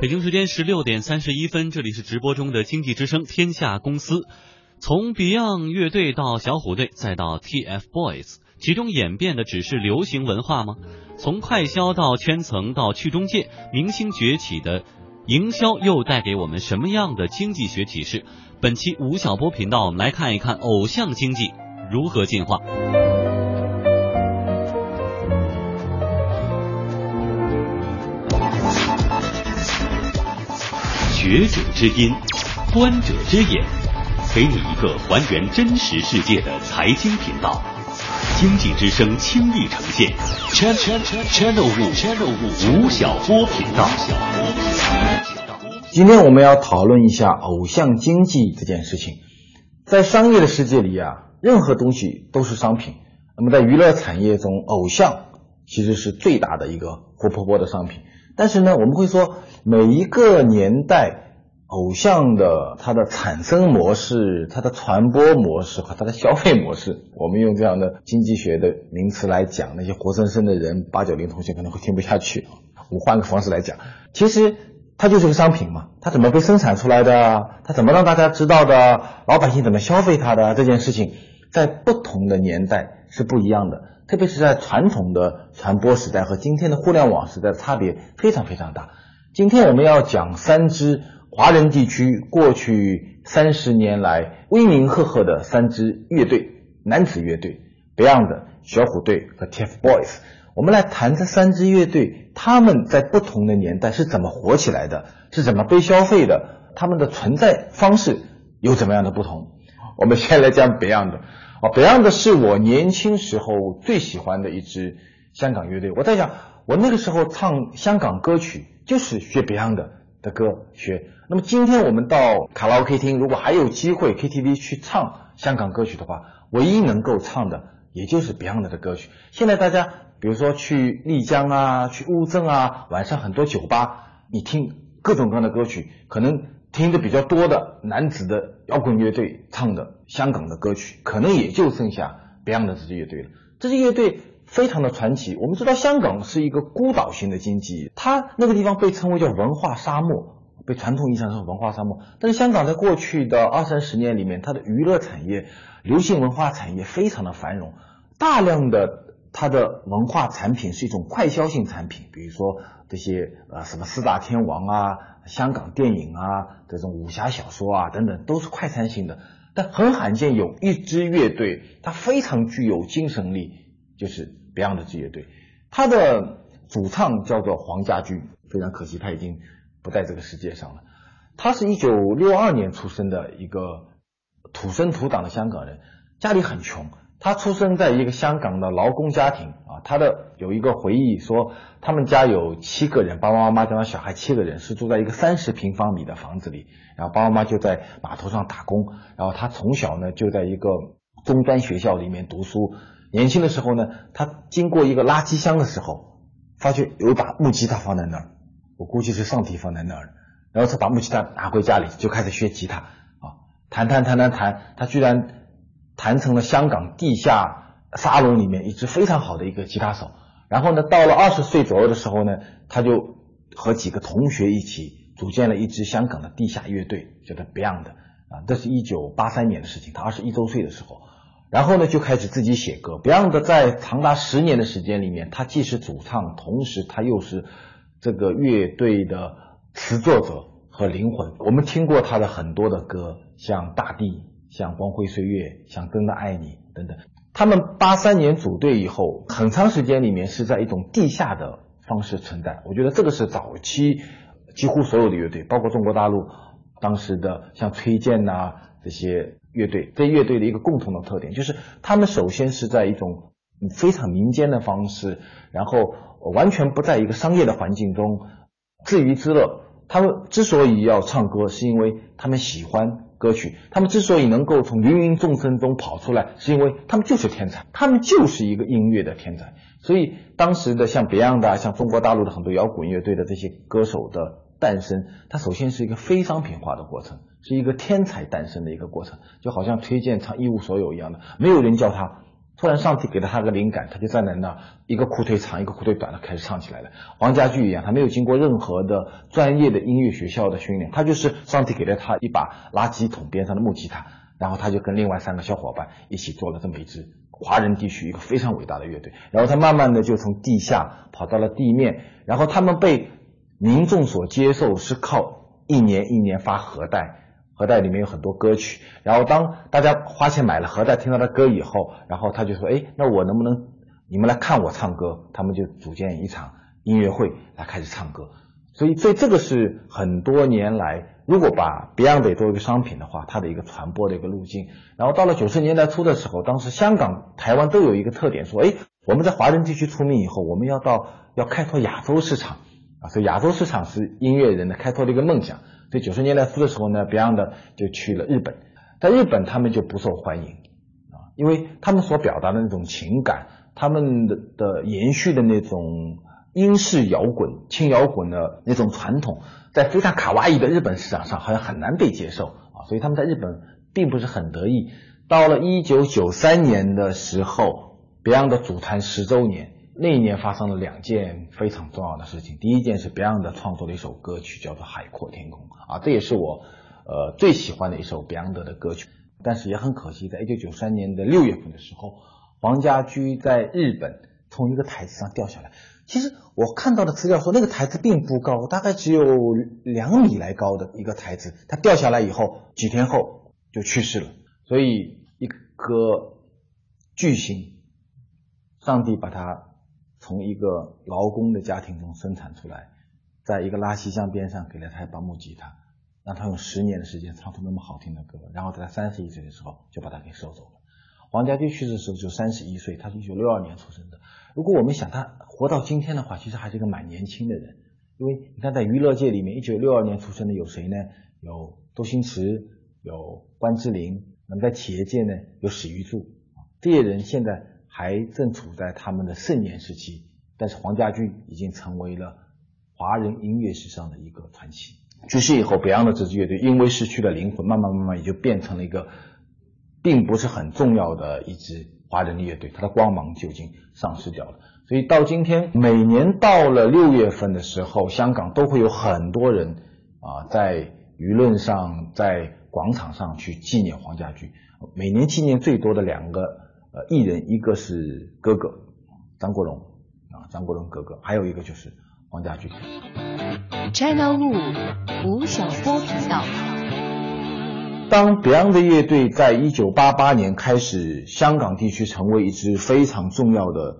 北京时间十六点三十一分，这里是直播中的经济之声天下公司。从 Beyond 乐队到小虎队，再到 TFBOYS，其中演变的只是流行文化吗？从快销到圈层到去中介，明星崛起的营销又带给我们什么样的经济学启示？本期吴晓波频道，我们来看一看偶像经济如何进化。学者之音，观者之眼，给你一个还原真实世界的财经频道。经济之声倾力呈现，channel channel 五 channel 五吴晓波频道。今天我们要讨论一下偶像经济这件事情。在商业的世界里啊，任何东西都是商品。那么在娱乐产业中，偶像其实是最大的一个活泼泼的商品。但是呢，我们会说每一个年代偶像的它的产生模式、它的传播模式和它的消费模式，我们用这样的经济学的名词来讲，那些活生生的人八九零同学可能会听不下去。我们换个方式来讲，其实它就是个商品嘛，它怎么被生产出来的，它怎么让大家知道的，老百姓怎么消费它的这件事情，在不同的年代是不一样的。特别是在传统的传播时代和今天的互联网时代，差别非常非常大。今天我们要讲三支华人地区过去三十年来威名赫赫的三支乐队，男子乐队 Beyond、小虎队和 TFBOYS。我们来谈这三支乐队，他们在不同的年代是怎么火起来的，是怎么被消费的，他们的存在方式有怎么样的不同。我们先来讲 Beyond。Beyond 是我年轻时候最喜欢的一支香港乐队。我在想，我那个时候唱香港歌曲就是学 Beyond 的歌学。那么今天我们到卡拉 OK 厅，如果还有机会 KTV 去唱香港歌曲的话，唯一能够唱的也就是 Beyond 的歌曲。现在大家比如说去丽江啊，去乌镇啊，晚上很多酒吧，你听各种各样的歌曲，可能。听的比较多的男子的摇滚乐队唱的香港的歌曲，可能也就剩下 Beyond 这支乐队了。这支乐队非常的传奇。我们知道香港是一个孤岛型的经济，它那个地方被称为叫文化沙漠，被传统意义上说文化沙漠。但是香港在过去的二三十年里面，它的娱乐产业、流行文化产业非常的繁荣，大量的它的文化产品是一种快消性产品，比如说这些呃什么四大天王啊。香港电影啊，这种武侠小说啊等等，都是快餐性的。但很罕见有一支乐队，它非常具有精神力，就是 Beyond 这支乐队。它的主唱叫做黄家驹，非常可惜他已经不在这个世界上了。他是一九六二年出生的一个土生土长的香港人，家里很穷。他出生在一个香港的劳工家庭啊，他的有一个回忆说，他们家有七个人，爸爸妈妈加上小孩七个人，是住在一个三十平方米的房子里，然后爸爸妈妈就在码头上打工，然后他从小呢就在一个中专学校里面读书，年轻的时候呢，他经过一个垃圾箱的时候，发觉有一把木吉他放在那儿，我估计是上帝放在那儿，然后他把木吉他拿回家里就开始学吉他啊，弹弹弹弹弹，他居然。弹成了香港地下沙龙里面一支非常好的一个吉他手，然后呢，到了二十岁左右的时候呢，他就和几个同学一起组建了一支香港的地下乐队，叫做 Beyond 啊，这是一九八三年的事情，他二十一周岁的时候，然后呢就开始自己写歌。Beyond 在长达十年的时间里面，他既是主唱，同时他又是这个乐队的词作者和灵魂。我们听过他的很多的歌，像《大地》。像光辉岁月，像真的爱你等等，他们八三年组队以后，很长时间里面是在一种地下的方式存在。我觉得这个是早期几乎所有的乐队，包括中国大陆当时的像崔健呐这些乐队，这乐队的一个共同的特点，就是他们首先是在一种非常民间的方式，然后完全不在一个商业的环境中自娱自乐。他们之所以要唱歌，是因为他们喜欢。歌曲，他们之所以能够从芸芸众生中跑出来，是因为他们就是天才，他们就是一个音乐的天才。所以当时的像 Beyond 啊像中国大陆的很多摇滚乐队的这些歌手的诞生，它首先是一个非商品化的过程，是一个天才诞生的一个过程，就好像推荐唱一无所有一样的，没有人叫他突然上帝给了他个灵感，他就站在那，一个裤腿长，一个裤腿短的开始唱起来了。黄家驹一样，他没有经过任何的专业的音乐学校的训练，他就是上帝给了他一把垃圾桶边上的木吉他，然后他就跟另外三个小伙伴一起做了这么一支华人地区一个非常伟大的乐队。然后他慢慢的就从地下跑到了地面，然后他们被民众所接受是靠一年一年发盒带。盒带里面有很多歌曲，然后当大家花钱买了盒带，听到他歌以后，然后他就说：“哎，那我能不能你们来看我唱歌？”他们就组建一场音乐会来开始唱歌。所以，这这个是很多年来，如果把 Beyond 作为一个商品的话，它的一个传播的一个路径。然后到了九十年代初的时候，当时香港、台湾都有一个特点，说：“哎，我们在华人地区出名以后，我们要到要开拓亚洲市场啊！”所以亚洲市场是音乐人的开拓的一个梦想。在九十年代初的时候呢，Beyond 就去了日本，在日本他们就不受欢迎啊，因为他们所表达的那种情感，他们的的延续的那种英式摇滚、轻摇滚的那种传统，在非常卡哇伊的日本市场上好像很难被接受啊，所以他们在日本并不是很得意。到了一九九三年的时候，Beyond 组团十周年。那一年发生了两件非常重要的事情。第一件是 Beyond 创作了一首歌曲，叫做《海阔天空》啊，这也是我呃最喜欢的一首 Beyond 的歌曲。但是也很可惜，在一九九三年的六月份的时候，黄家驹在日本从一个台子上掉下来。其实我看到的资料说，那个台子并不高，大概只有两米来高的一个台子。他掉下来以后，几天后就去世了。所以一个巨星，上帝把他。从一个劳工的家庭中生产出来，在一个拉西江边上给了他一把木吉他，让他用十年的时间唱出那么好听的歌，然后在他三十一岁的时候就把他给收走了。黄家驹去世的时候就三十一岁，他是一九六二年出生的。如果我们想他活到今天的话，其实还是一个蛮年轻的人，因为你看在娱乐界里面，一九六二年出生的有谁呢？有周星驰，有关之琳。那么在企业界呢，有史玉柱，这些人现在。还正处在他们的盛年时期，但是黄家驹已经成为了华人音乐史上的一个传奇。去世以后，北洋的这支乐队因为失去了灵魂，慢慢慢慢也就变成了一个并不是很重要的一支华人的乐队，它的光芒就已经丧失掉了。所以到今天，每年到了六月份的时候，香港都会有很多人啊，在舆论上、在广场上去纪念黄家驹。每年纪念最多的两个。呃，艺人一个是哥哥张国荣啊，张国荣哥哥，还有一个就是黄家驹。China Wu 吴晓波频道。当 Beyond 乐队在一九八八年开始香港地区成为一支非常重要的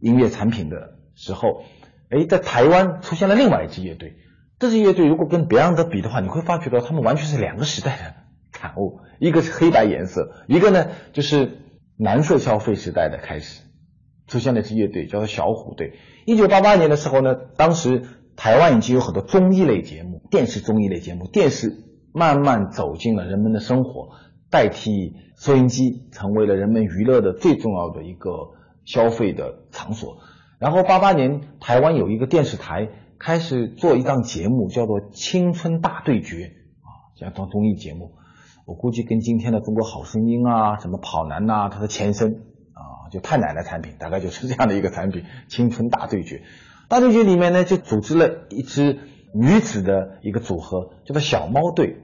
音乐产品的时候，哎，在台湾出现了另外一支乐队。这支乐队如果跟 Beyond 比的话，你会发觉到他们完全是两个时代的产物，一个是黑白颜色，一个呢就是。蓝色消费时代的开始，出现了一支乐队，叫做小虎队。一九八八年的时候呢，当时台湾已经有很多综艺类节目，电视综艺类节目，电视慢慢走进了人们的生活，代替收音机，成为了人们娱乐的最重要的一个消费的场所。然后八八年，台湾有一个电视台开始做一档节目，叫做《青春大对决》啊，这样当综艺节目。我估计跟今天的中国好声音啊，什么跑男呐，它的前身啊，就太奶奶产品，大概就是这样的一个产品。青春大对决，大对决里面呢，就组织了一支女子的一个组合，叫做小猫队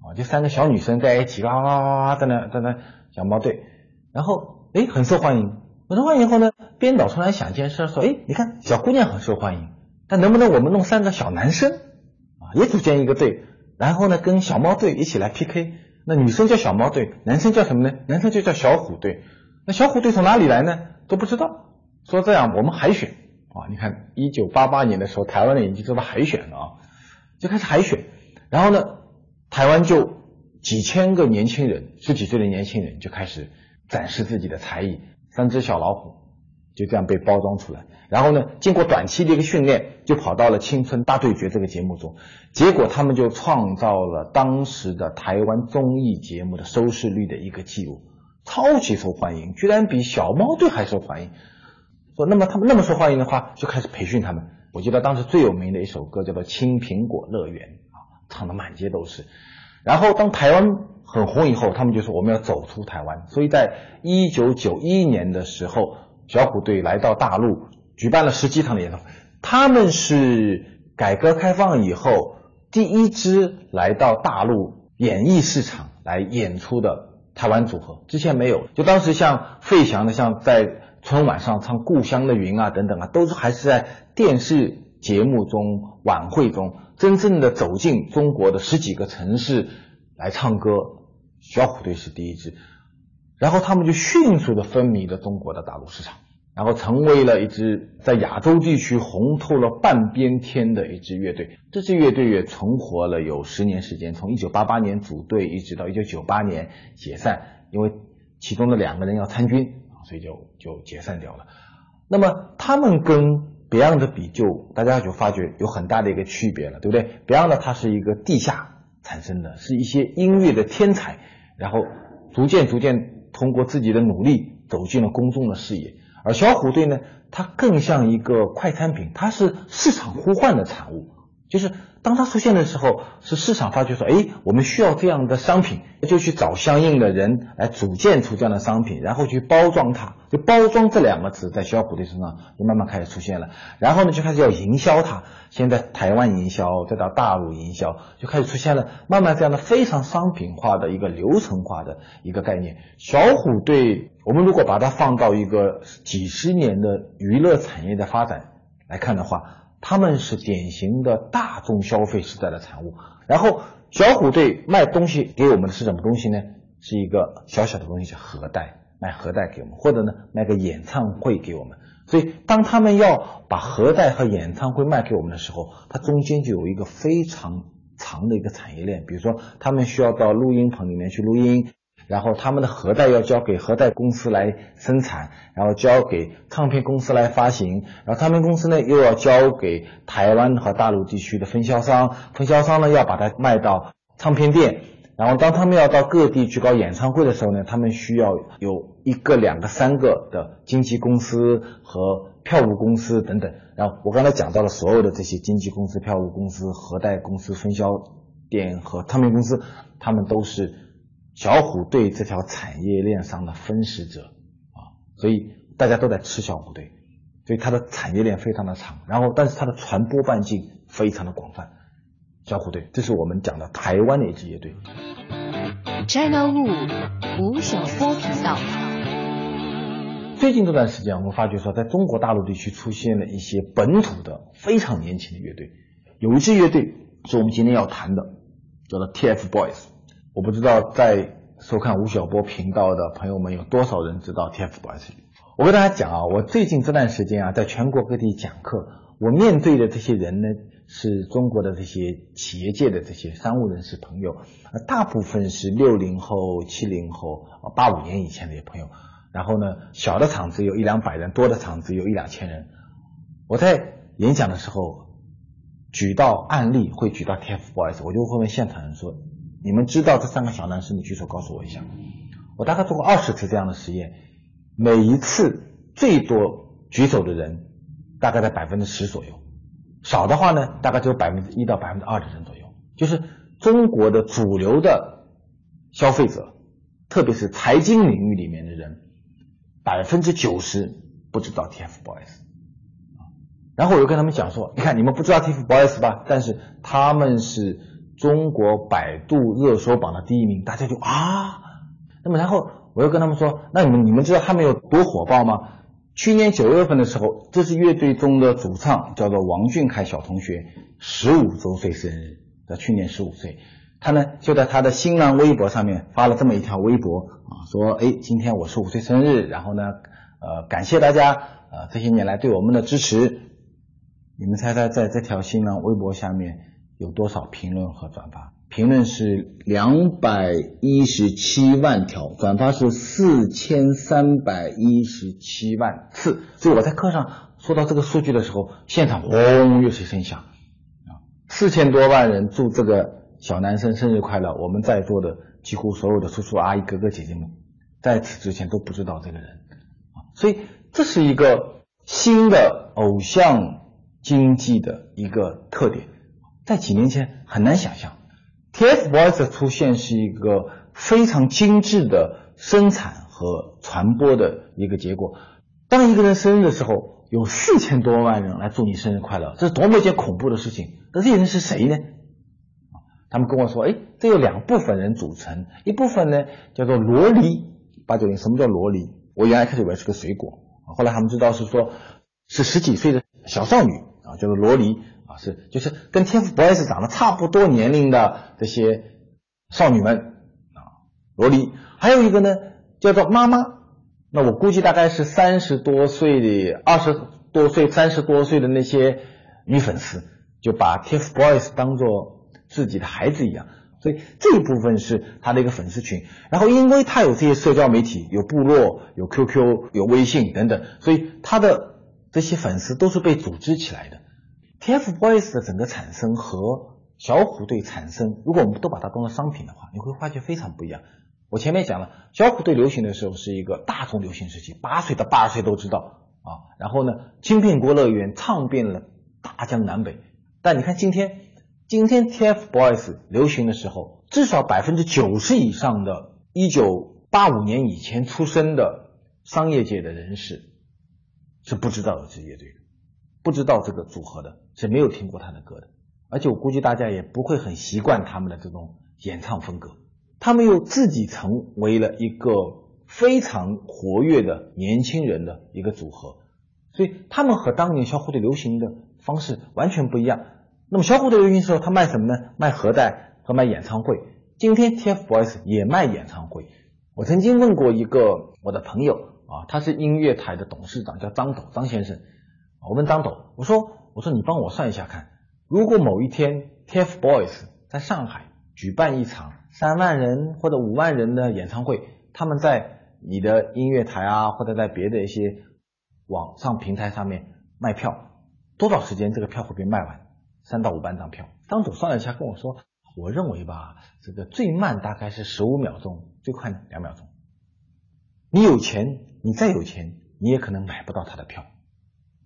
啊，就三个小女生在一起啊啊啊在那在那小猫队，然后哎很受欢迎，很受欢迎以后呢，编导突然想一件事，说哎你看小姑娘很受欢迎，但能不能我们弄三个小男生啊，也组建一个队，然后呢跟小猫队一起来 PK。那女生叫小猫队，男生叫什么呢？男生就叫小虎队。那小虎队从哪里来呢？都不知道。说这样，我们海选啊，你看，一九八八年的时候，台湾人已经知道海选了啊，就开始海选。然后呢，台湾就几千个年轻人，十几岁的年轻人就开始展示自己的才艺，三只小老虎就这样被包装出来。然后呢，经过短期的一个训练，就跑到了《青春大对决》这个节目中，结果他们就创造了当时的台湾综艺节目的收视率的一个记录，超级受欢迎，居然比小猫队还受欢迎。说那么他们那么受欢迎的话，就开始培训他们。我记得当时最有名的一首歌叫做《青苹果乐园》啊，唱的满街都是。然后当台湾很红以后，他们就说我们要走出台湾。所以在一九九一年的时候，小虎队来到大陆，举办了十几场的演唱会。他们是改革开放以后第一支来到大陆演艺市场来演出的台湾组合，之前没有。就当时像费翔的，像在春晚上唱《故乡的云》啊等等啊，都是还是在电视节目中、晚会中真正的走进中国的十几个城市来唱歌。小虎队是第一支，然后他们就迅速的风靡了中国的大陆市场。然后成为了一支在亚洲地区红透了半边天的一支乐队。这支乐队也存活了有十年时间，从一九八八年组队一直到一九九八年解散，因为其中的两个人要参军，所以就就解散掉了。那么他们跟 Beyond 的比，就大家就发觉有很大的一个区别了，对不对？Beyond 它是一个地下产生的，是一些音乐的天才，然后逐渐逐渐通过自己的努力走进了公众的视野。而小虎队呢，它更像一个快餐品，它是市场呼唤的产物，就是。当它出现的时候，是市场发觉说，哎，我们需要这样的商品，就去找相应的人来组建出这样的商品，然后去包装它。就包装这两个词在小虎队身上就慢慢开始出现了。然后呢，就开始要营销它。现在台湾营销，再到大陆营销，就开始出现了慢慢这样的非常商品化的一个流程化的一个概念。小虎队，我们如果把它放到一个几十年的娱乐产业的发展来看的话。他们是典型的大众消费时代的产物，然后小虎队卖东西给我们的是什么东西呢？是一个小小的东西，叫盒带，卖盒带给我们，或者呢卖个演唱会给我们。所以当他们要把盒带和演唱会卖给我们的时候，它中间就有一个非常长的一个产业链，比如说他们需要到录音棚里面去录音。然后他们的盒带要交给盒带公司来生产，然后交给唱片公司来发行，然后唱片公司呢又要交给台湾和大陆地区的分销商，分销商呢要把它卖到唱片店，然后当他们要到各地去搞演唱会的时候呢，他们需要有一个、两个、三个的经纪公司和票务公司等等。然后我刚才讲到了所有的这些经纪公司、票务公司、盒带公司、分销店和唱片公司，他们都是。小虎队这条产业链上的分食者啊，所以大家都在吃小虎队，所以它的产业链非常的长，然后但是它的传播半径非常的广泛。小虎队，这是我们讲的台湾的一支乐队。China Wu 吴晓波频道。最近这段时间，我们发觉说，在中国大陆地区出现了一些本土的非常年轻的乐队，有一支乐队是我们今天要谈的，叫做 TFBOYS。我不知道在收看吴晓波频道的朋友们有多少人知道 TFBOYS。我跟大家讲啊，我最近这段时间啊，在全国各地讲课，我面对的这些人呢，是中国的这些企业界的这些商务人士朋友，大部分是六零后、七零后、八五年以前的朋友。然后呢，小的厂子有一两百人，多的厂子有一两千人。我在演讲的时候举到案例，会举到 TFBOYS，我就会问现场人说。你们知道这三个小男生你举手告诉我一下。我大概做过二十次这样的实验，每一次最多举手的人大概在百分之十左右，少的话呢，大概只有百分之一到百分之二的人左右。就是中国的主流的消费者，特别是财经领域里面的人，百分之九十不知道 TFBOYS。然后我又跟他们讲说，你看你们不知道 TFBOYS 吧？但是他们是。中国百度热搜榜的第一名，大家就啊，那么然后我又跟他们说，那你们你们知道他们有多火爆吗？去年九月份的时候，这支乐队中的主唱叫做王俊凯小同学，十五周岁生日，在去年十五岁，他呢就在他的新浪微博上面发了这么一条微博啊，说哎，今天我十五岁生日，然后呢，呃，感谢大家呃这些年来对我们的支持，你们猜猜在这条新浪微博下面？有多少评论和转发？评论是两百一十七万条，转发是四千三百一十七万次。所以我在课上说到这个数据的时候，现场轰又是一声响啊！四千多万人祝这个小男生生日快乐。我们在座的几乎所有的叔叔阿姨、哥哥姐姐们，在此之前都不知道这个人啊。所以这是一个新的偶像经济的一个特点。在几年前很难想象 TFBOYS 的出现是一个非常精致的生产和传播的一个结果。当一个人生日的时候，有四千多万人来祝你生日快乐，这是多么一件恐怖的事情！那这些人是谁呢？他们跟我说，哎，这有两部分人组成，一部分呢叫做萝莉。八九零，什么叫萝莉？我原来开始以为是个水果，后来他们知道是说，是十几岁的小少女啊，叫做萝啊。是，就是跟 TFBOYS 长得差不多年龄的这些少女们啊，萝莉，还有一个呢叫做妈妈，那我估计大概是三十多岁的、二十多岁、三十多岁的那些女粉丝，就把 TFBOYS 当做自己的孩子一样，所以这一部分是他的一个粉丝群。然后因为他有这些社交媒体，有部落、有 QQ、有微信等等，所以他的这些粉丝都是被组织起来的。TFBOYS 的整个产生和小虎队产生，如果我们都把它当做商品的话，你会发觉非常不一样。我前面讲了，小虎队流行的时候是一个大众流行时期，八岁到八十岁都知道啊。然后呢，金苹果乐园唱遍了大江南北。但你看今天，今天 TFBOYS 流行的时候，至少百分之九十以上的1985年以前出生的商业界的人士是不知道有这乐队的。不知道这个组合的是没有听过他的歌的，而且我估计大家也不会很习惯他们的这种演唱风格。他们又自己成为了一个非常活跃的年轻人的一个组合，所以他们和当年小虎队流行的方式完全不一样。那么小虎队流行的时候，他卖什么呢？卖盒带和卖演唱会。今天 TFBOYS 也卖演唱会。我曾经问过一个我的朋友啊，他是音乐台的董事长，叫张董张先生。我问张董，我说：“我说你帮我算一下看，如果某一天 TFBOYS 在上海举办一场三万人或者五万人的演唱会，他们在你的音乐台啊，或者在别的一些网上平台上面卖票，多少时间这个票会被卖完？三到五万张票。”张总算了一下，跟我说：“我认为吧，这个最慢大概是十五秒钟，最快两秒钟。你有钱，你再有钱，你也可能买不到他的票。”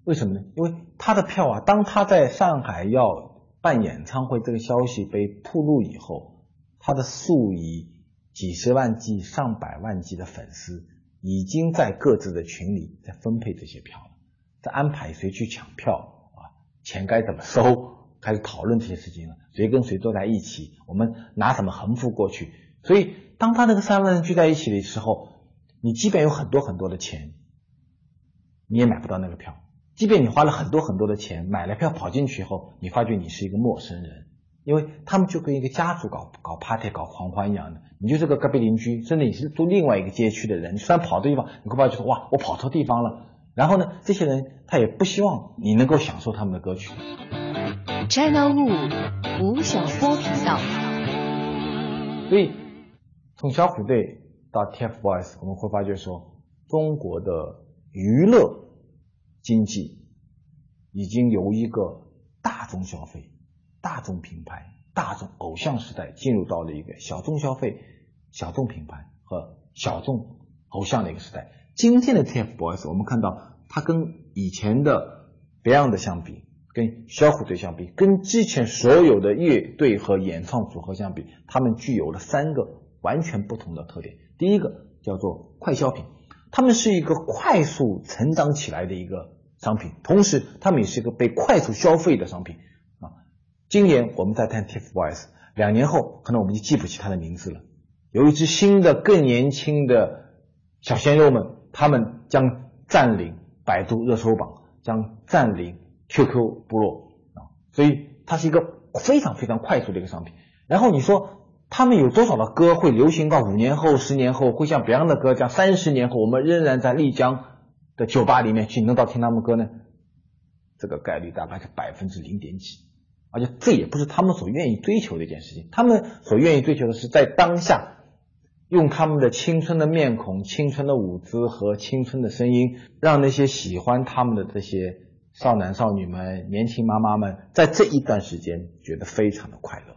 为什么呢？因为他的票啊，当他在上海要办演唱会这个消息被铺露以后，他的数以几十万计、上百万计的粉丝已经在各自的群里在分配这些票了，在安排谁去抢票啊，钱该怎么收，开始讨论这些事情了，谁跟谁坐在一起，我们拿什么横幅过去。所以，当他那个三万人聚在一起的时候，你即便有很多很多的钱，你也买不到那个票。即便你花了很多很多的钱买了票跑进去以后，你发觉你是一个陌生人，因为他们就跟一个家族搞搞 party 搞狂欢一样的，你就是个隔壁邻居，甚至你是住另外一个街区的人，虽然跑的地方，你会发觉说哇，我跑错地方了。然后呢，这些人他也不希望你能够享受他们的歌曲。China Wu 吴晓波频道。所以从小虎队到 TFBOYS，我们会发觉说，中国的娱乐。经济已经由一个大众消费、大众品牌、大众偶像时代，进入到了一个小众消费、小众品牌和小众偶像的一个时代。今天的 TFBOYS，我们看到它跟以前的 Beyond 相比，跟小虎队相比，跟之前所有的乐队和演唱组合相比，他们具有了三个完全不同的特点。第一个叫做快消品。他们是一个快速成长起来的一个商品，同时他们也是一个被快速消费的商品啊。今年我们在谈 TFBOYS，两年后可能我们就记不起他的名字了。有一支新的、更年轻的小鲜肉们，他们将占领百度热搜榜，将占领 QQ 部落啊。所以它是一个非常非常快速的一个商品。然后你说。他们有多少的歌会流行到五年后、十年后，会像 Beyond 的歌样三十年后，我们仍然在丽江的酒吧里面去能到听他们歌呢？这个概率大概是百分之零点几，而且这也不是他们所愿意追求的一件事情。他们所愿意追求的是在当下，用他们的青春的面孔、青春的舞姿和青春的声音，让那些喜欢他们的这些少男少女们、年轻妈妈们，在这一段时间觉得非常的快乐。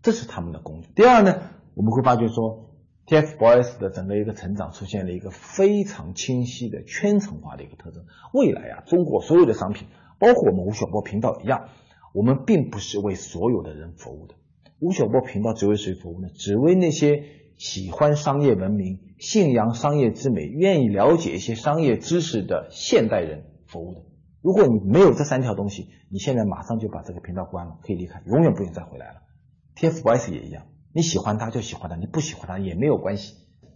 这是他们的工作。第二呢，我们会发觉说，TFBOYS 的整个一个成长出现了一个非常清晰的圈层化的一个特征。未来啊，中国所有的商品，包括我们吴晓波频道一样，我们并不是为所有的人服务的。吴晓波频道只为谁服务呢？只为那些喜欢商业文明、信仰商业之美、愿意了解一些商业知识的现代人服务的。如果你没有这三条东西，你现在马上就把这个频道关了，可以离开，永远不用再回来了。TFBOYS 也一样，你喜欢他就喜欢他，你不喜欢他也没有关系。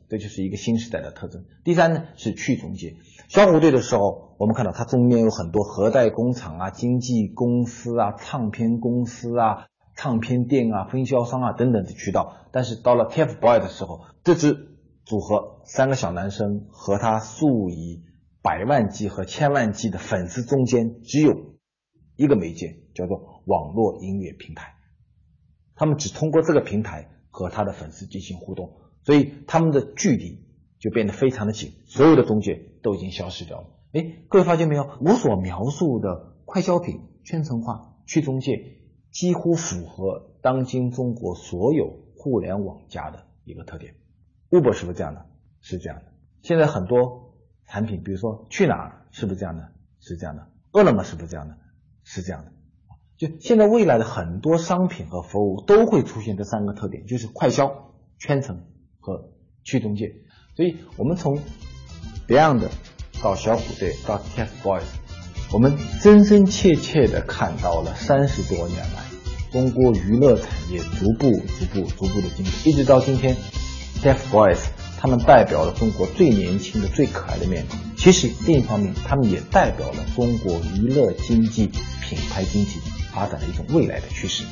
这就是一个新时代的特征。第三呢是去中介。小虎队的时候，我们看到它中间有很多核代工厂啊、经纪公司啊、唱片公司啊、唱片店啊、分销商啊等等的渠道。但是到了 TFBOYS 的时候，这支组合三个小男生和他数以百万计和千万计的粉丝中间，只有一个媒介，叫做网络音乐平台。他们只通过这个平台和他的粉丝进行互动。所以他们的距离就变得非常的紧，所有的中介都已经消失掉了。哎，各位发现没有？我所描述的快消品、圈层化、去中介，几乎符合当今中国所有互联网加的一个特点。Uber 是不是这样的？是这样的。现在很多产品，比如说去哪儿，是不是这样的？是这样的。饿了么是不是这样的？是这样的。就现在未来的很多商品和服务都会出现这三个特点，就是快消、圈层。和去中介，所以我们从 Beyond 到小虎队到 TFBOYS，我们真真切切的看到了三十多年来中国娱乐产业逐步、逐步、逐步的进步，一直到今天，TFBOYS 他们代表了中国最年轻的、最可爱的面孔。其实另一方面，他们也代表了中国娱乐经济、品牌经济发展的一种未来的趋势。